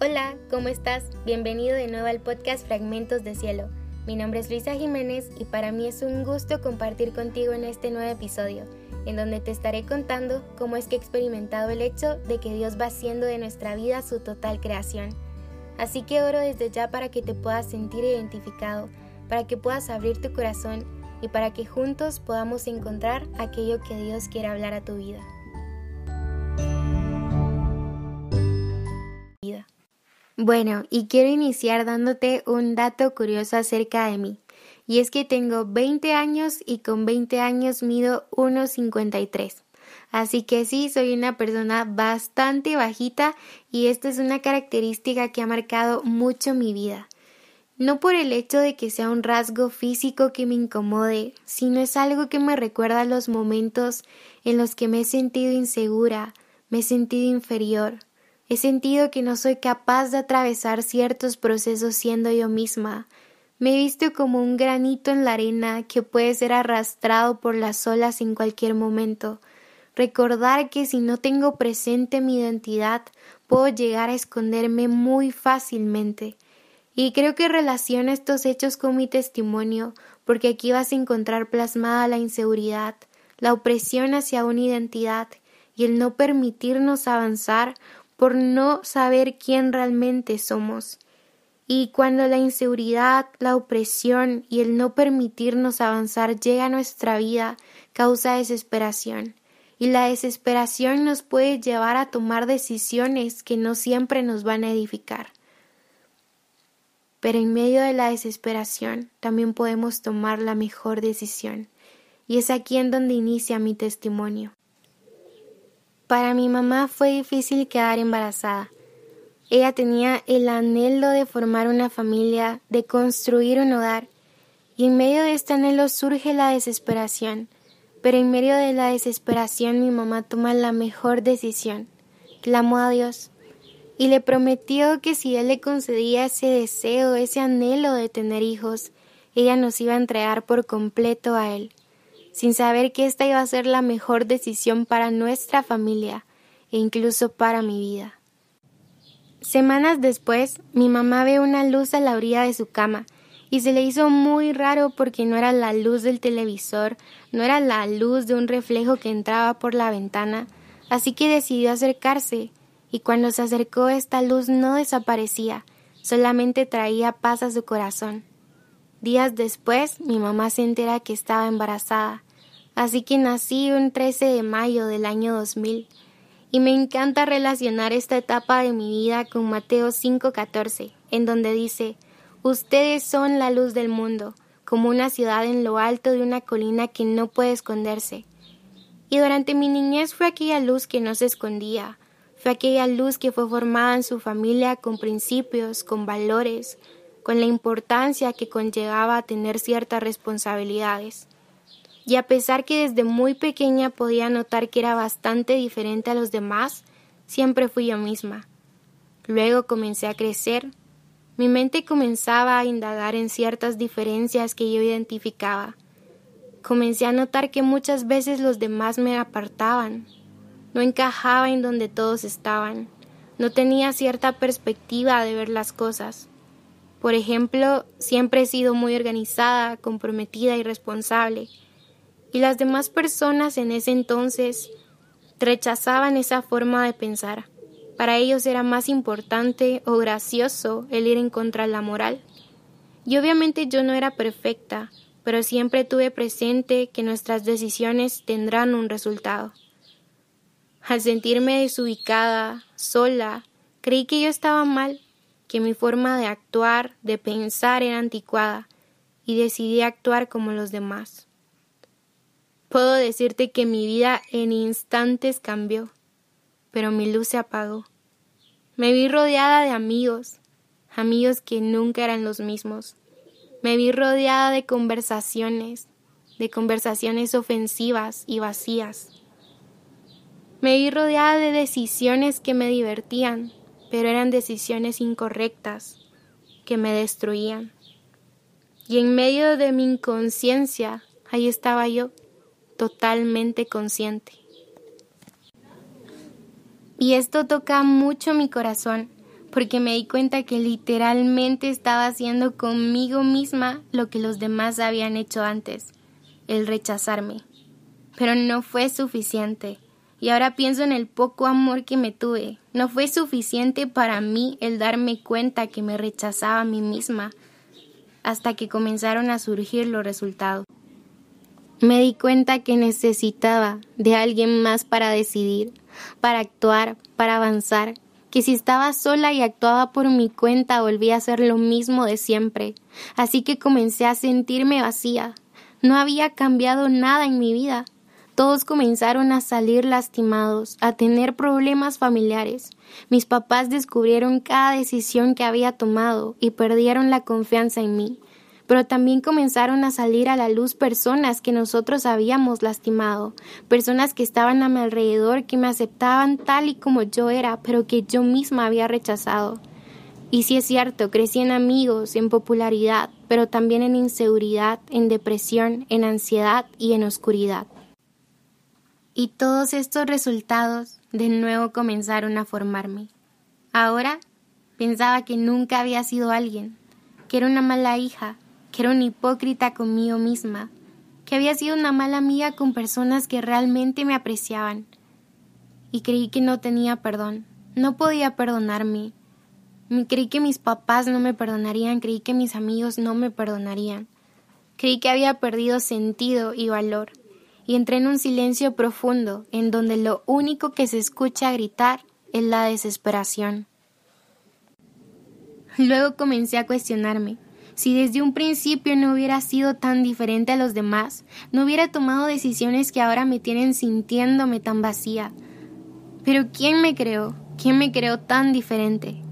Hola, ¿cómo estás? Bienvenido de nuevo al podcast Fragmentos de Cielo. Mi nombre es Luisa Jiménez y para mí es un gusto compartir contigo en este nuevo episodio, en donde te estaré contando cómo es que he experimentado el hecho de que Dios va haciendo de nuestra vida su total creación. Así que oro desde ya para que te puedas sentir identificado, para que puedas abrir tu corazón y para que juntos podamos encontrar aquello que Dios quiere hablar a tu vida. Bueno, y quiero iniciar dándote un dato curioso acerca de mí. Y es que tengo 20 años y con 20 años mido 1,53. Así que sí, soy una persona bastante bajita y esta es una característica que ha marcado mucho mi vida. No por el hecho de que sea un rasgo físico que me incomode, sino es algo que me recuerda los momentos en los que me he sentido insegura, me he sentido inferior, He sentido que no soy capaz de atravesar ciertos procesos siendo yo misma. Me he visto como un granito en la arena que puede ser arrastrado por las olas en cualquier momento. Recordar que si no tengo presente mi identidad, puedo llegar a esconderme muy fácilmente. Y creo que relaciona estos hechos con mi testimonio, porque aquí vas a encontrar plasmada la inseguridad, la opresión hacia una identidad y el no permitirnos avanzar por no saber quién realmente somos. Y cuando la inseguridad, la opresión y el no permitirnos avanzar llega a nuestra vida, causa desesperación. Y la desesperación nos puede llevar a tomar decisiones que no siempre nos van a edificar. Pero en medio de la desesperación también podemos tomar la mejor decisión. Y es aquí en donde inicia mi testimonio. Para mi mamá fue difícil quedar embarazada. Ella tenía el anhelo de formar una familia, de construir un hogar, y en medio de este anhelo surge la desesperación. Pero en medio de la desesperación mi mamá toma la mejor decisión. Clamó a Dios y le prometió que si Él le concedía ese deseo, ese anhelo de tener hijos, ella nos iba a entregar por completo a Él sin saber que esta iba a ser la mejor decisión para nuestra familia e incluso para mi vida. Semanas después, mi mamá ve una luz a la orilla de su cama y se le hizo muy raro porque no era la luz del televisor, no era la luz de un reflejo que entraba por la ventana, así que decidió acercarse, y cuando se acercó esta luz no desaparecía, solamente traía paz a su corazón. Días después, mi mamá se entera que estaba embarazada, Así que nací un 13 de mayo del año 2000 y me encanta relacionar esta etapa de mi vida con Mateo 5:14, en donde dice, Ustedes son la luz del mundo, como una ciudad en lo alto de una colina que no puede esconderse. Y durante mi niñez fue aquella luz que no se escondía, fue aquella luz que fue formada en su familia con principios, con valores, con la importancia que conllevaba tener ciertas responsabilidades y a pesar que desde muy pequeña podía notar que era bastante diferente a los demás, siempre fui yo misma. Luego comencé a crecer. Mi mente comenzaba a indagar en ciertas diferencias que yo identificaba. Comencé a notar que muchas veces los demás me apartaban. No encajaba en donde todos estaban. No tenía cierta perspectiva de ver las cosas. Por ejemplo, siempre he sido muy organizada, comprometida y responsable y las demás personas en ese entonces rechazaban esa forma de pensar. Para ellos era más importante o gracioso el ir en contra de la moral. Y obviamente yo no era perfecta, pero siempre tuve presente que nuestras decisiones tendrán un resultado. Al sentirme desubicada, sola, creí que yo estaba mal, que mi forma de actuar, de pensar era anticuada, y decidí actuar como los demás. Puedo decirte que mi vida en instantes cambió, pero mi luz se apagó. Me vi rodeada de amigos, amigos que nunca eran los mismos. Me vi rodeada de conversaciones, de conversaciones ofensivas y vacías. Me vi rodeada de decisiones que me divertían, pero eran decisiones incorrectas, que me destruían. Y en medio de mi inconsciencia, ahí estaba yo, totalmente consciente. Y esto toca mucho mi corazón, porque me di cuenta que literalmente estaba haciendo conmigo misma lo que los demás habían hecho antes, el rechazarme. Pero no fue suficiente. Y ahora pienso en el poco amor que me tuve. No fue suficiente para mí el darme cuenta que me rechazaba a mí misma hasta que comenzaron a surgir los resultados. Me di cuenta que necesitaba de alguien más para decidir, para actuar, para avanzar, que si estaba sola y actuaba por mi cuenta volvía a ser lo mismo de siempre. Así que comencé a sentirme vacía. No había cambiado nada en mi vida. Todos comenzaron a salir lastimados, a tener problemas familiares. Mis papás descubrieron cada decisión que había tomado y perdieron la confianza en mí. Pero también comenzaron a salir a la luz personas que nosotros habíamos lastimado, personas que estaban a mi alrededor, que me aceptaban tal y como yo era, pero que yo misma había rechazado. Y sí es cierto, crecí en amigos, en popularidad, pero también en inseguridad, en depresión, en ansiedad y en oscuridad. Y todos estos resultados de nuevo comenzaron a formarme. Ahora pensaba que nunca había sido alguien, que era una mala hija, que era una hipócrita conmigo misma, que había sido una mala amiga con personas que realmente me apreciaban. Y creí que no tenía perdón, no podía perdonarme. Creí que mis papás no me perdonarían, creí que mis amigos no me perdonarían. Creí que había perdido sentido y valor y entré en un silencio profundo en donde lo único que se escucha gritar es la desesperación. Luego comencé a cuestionarme si desde un principio no hubiera sido tan diferente a los demás, no hubiera tomado decisiones que ahora me tienen sintiéndome tan vacía. Pero ¿quién me creó? ¿Quién me creó tan diferente?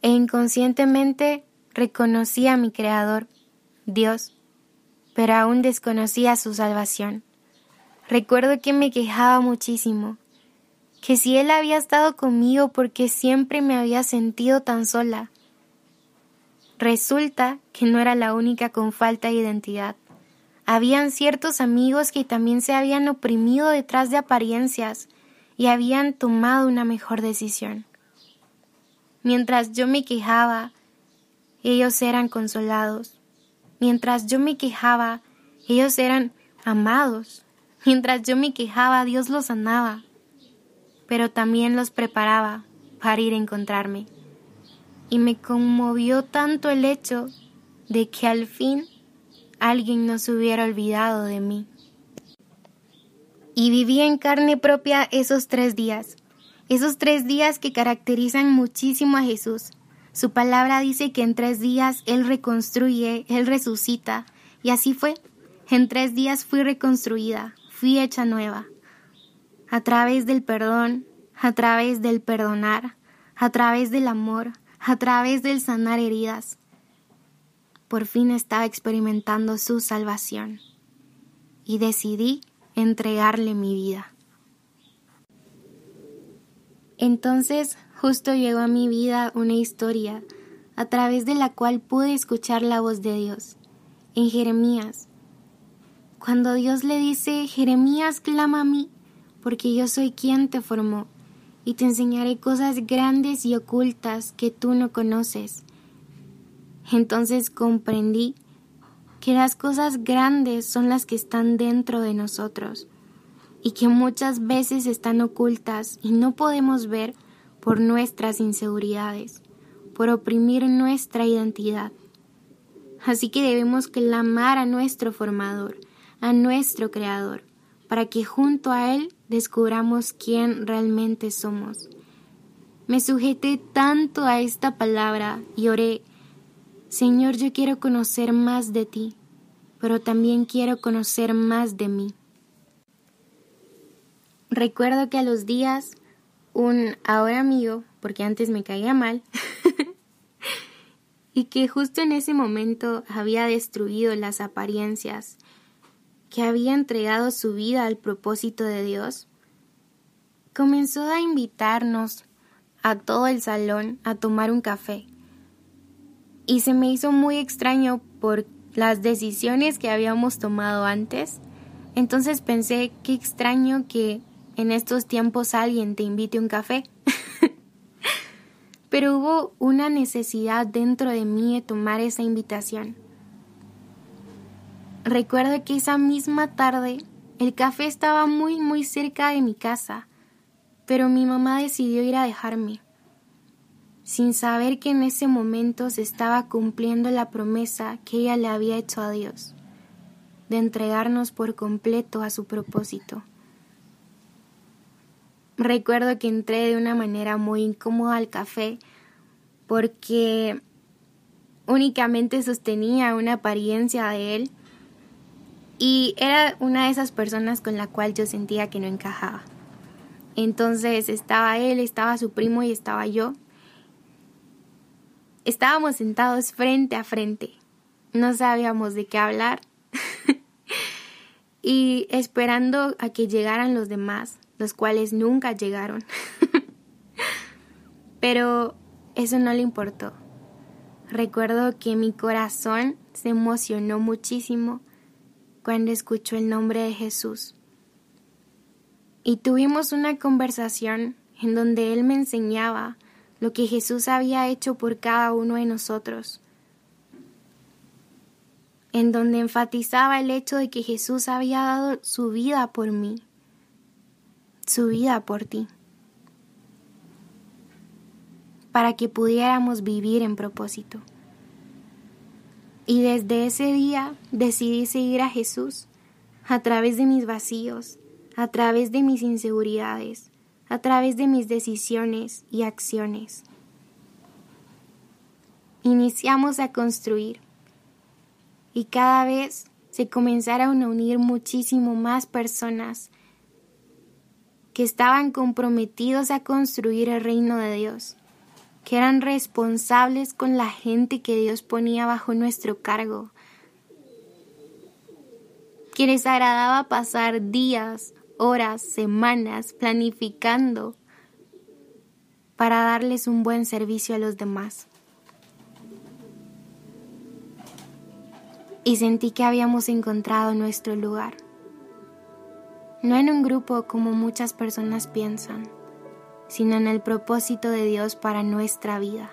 E inconscientemente reconocí a mi Creador, Dios, pero aún desconocía su salvación. Recuerdo que me quejaba muchísimo, que si Él había estado conmigo porque siempre me había sentido tan sola. Resulta que no era la única con falta de identidad. Habían ciertos amigos que también se habían oprimido detrás de apariencias y habían tomado una mejor decisión. Mientras yo me quejaba, ellos eran consolados. Mientras yo me quejaba, ellos eran amados. Mientras yo me quejaba, Dios los sanaba, pero también los preparaba para ir a encontrarme. Y me conmovió tanto el hecho de que al fin alguien no se hubiera olvidado de mí. Y viví en carne propia esos tres días, esos tres días que caracterizan muchísimo a Jesús, su palabra dice que en tres días Él reconstruye, Él resucita. Y así fue. En tres días fui reconstruida, fui hecha nueva. A través del perdón, a través del perdonar, a través del amor, a través del sanar heridas. Por fin estaba experimentando su salvación. Y decidí entregarle mi vida. Entonces justo llegó a mi vida una historia a través de la cual pude escuchar la voz de Dios. En Jeremías, cuando Dios le dice, Jeremías, clama a mí, porque yo soy quien te formó, y te enseñaré cosas grandes y ocultas que tú no conoces. Entonces comprendí que las cosas grandes son las que están dentro de nosotros, y que muchas veces están ocultas y no podemos ver por nuestras inseguridades, por oprimir nuestra identidad. Así que debemos clamar a nuestro formador, a nuestro creador, para que junto a él descubramos quién realmente somos. Me sujeté tanto a esta palabra y oré, Señor, yo quiero conocer más de ti, pero también quiero conocer más de mí. Recuerdo que a los días un ahora amigo, porque antes me caía mal, y que justo en ese momento había destruido las apariencias, que había entregado su vida al propósito de Dios, comenzó a invitarnos a todo el salón a tomar un café. Y se me hizo muy extraño por las decisiones que habíamos tomado antes. Entonces pensé, qué extraño que en estos tiempos alguien te invite un café. pero hubo una necesidad dentro de mí de tomar esa invitación. Recuerdo que esa misma tarde el café estaba muy muy cerca de mi casa, pero mi mamá decidió ir a dejarme, sin saber que en ese momento se estaba cumpliendo la promesa que ella le había hecho a Dios, de entregarnos por completo a su propósito. Recuerdo que entré de una manera muy incómoda al café porque únicamente sostenía una apariencia de él y era una de esas personas con la cual yo sentía que no encajaba. Entonces estaba él, estaba su primo y estaba yo. Estábamos sentados frente a frente. No sabíamos de qué hablar. y esperando a que llegaran los demás los cuales nunca llegaron. Pero eso no le importó. Recuerdo que mi corazón se emocionó muchísimo cuando escuchó el nombre de Jesús. Y tuvimos una conversación en donde él me enseñaba lo que Jesús había hecho por cada uno de nosotros, en donde enfatizaba el hecho de que Jesús había dado su vida por mí su vida por ti, para que pudiéramos vivir en propósito. Y desde ese día decidí seguir a Jesús a través de mis vacíos, a través de mis inseguridades, a través de mis decisiones y acciones. Iniciamos a construir y cada vez se comenzaron a unir muchísimo más personas que estaban comprometidos a construir el reino de Dios, que eran responsables con la gente que Dios ponía bajo nuestro cargo, que les agradaba pasar días, horas, semanas planificando para darles un buen servicio a los demás. Y sentí que habíamos encontrado nuestro lugar no en un grupo como muchas personas piensan, sino en el propósito de Dios para nuestra vida.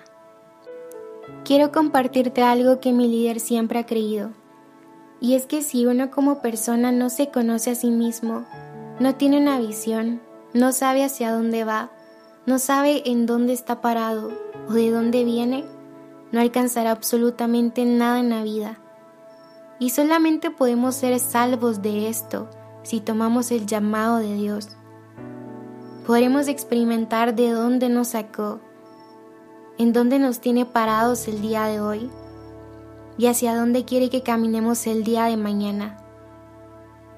Quiero compartirte algo que mi líder siempre ha creído, y es que si uno como persona no se conoce a sí mismo, no tiene una visión, no sabe hacia dónde va, no sabe en dónde está parado o de dónde viene, no alcanzará absolutamente nada en la vida. Y solamente podemos ser salvos de esto si tomamos el llamado de Dios. Podremos experimentar de dónde nos sacó, en dónde nos tiene parados el día de hoy y hacia dónde quiere que caminemos el día de mañana.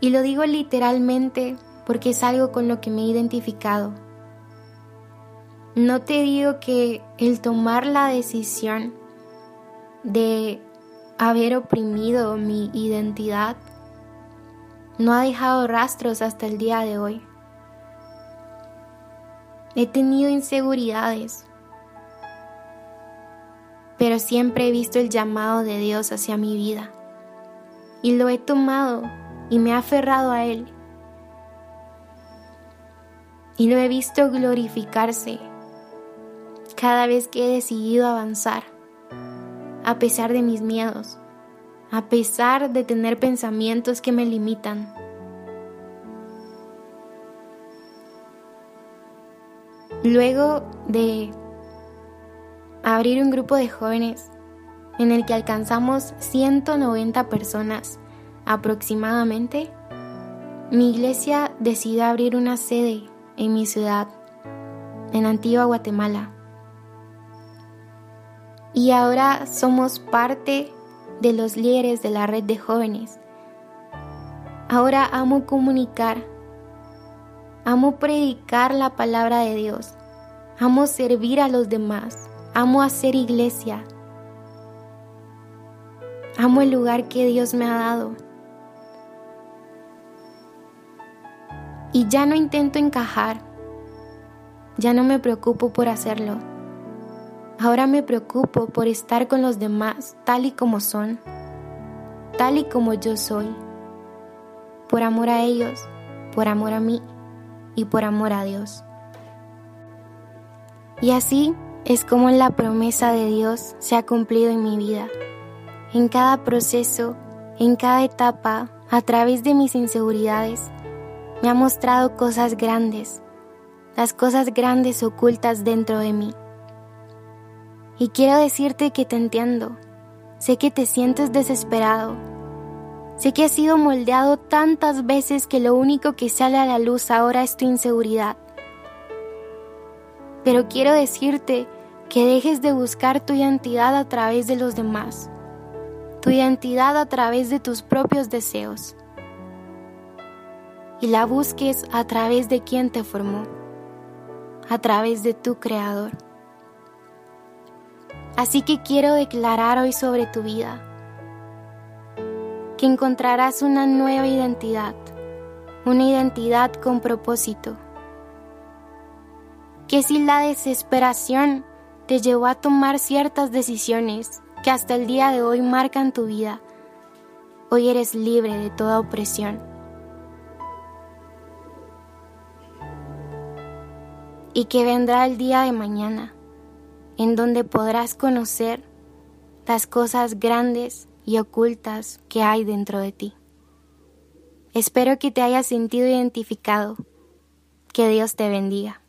Y lo digo literalmente porque es algo con lo que me he identificado. No te digo que el tomar la decisión de haber oprimido mi identidad no ha dejado rastros hasta el día de hoy. He tenido inseguridades, pero siempre he visto el llamado de Dios hacia mi vida y lo he tomado y me he aferrado a Él y lo he visto glorificarse cada vez que he decidido avanzar, a pesar de mis miedos a pesar de tener pensamientos que me limitan. Luego de abrir un grupo de jóvenes en el que alcanzamos 190 personas aproximadamente, mi iglesia decidió abrir una sede en mi ciudad, en Antigua Guatemala. Y ahora somos parte de los líderes de la red de jóvenes. Ahora amo comunicar, amo predicar la palabra de Dios, amo servir a los demás, amo hacer iglesia, amo el lugar que Dios me ha dado. Y ya no intento encajar, ya no me preocupo por hacerlo. Ahora me preocupo por estar con los demás tal y como son, tal y como yo soy, por amor a ellos, por amor a mí y por amor a Dios. Y así es como la promesa de Dios se ha cumplido en mi vida. En cada proceso, en cada etapa, a través de mis inseguridades, me ha mostrado cosas grandes, las cosas grandes ocultas dentro de mí. Y quiero decirte que te entiendo. Sé que te sientes desesperado. Sé que has sido moldeado tantas veces que lo único que sale a la luz ahora es tu inseguridad. Pero quiero decirte que dejes de buscar tu identidad a través de los demás, tu identidad a través de tus propios deseos, y la busques a través de quien te formó, a través de tu creador. Así que quiero declarar hoy sobre tu vida que encontrarás una nueva identidad, una identidad con propósito que si la desesperación te llevó a tomar ciertas decisiones que hasta el día de hoy marcan tu vida, hoy eres libre de toda opresión. Y que vendrá el día de mañana, en donde podrás conocer las cosas grandes y ocultas que hay dentro de ti. Espero que te hayas sentido identificado. Que Dios te bendiga.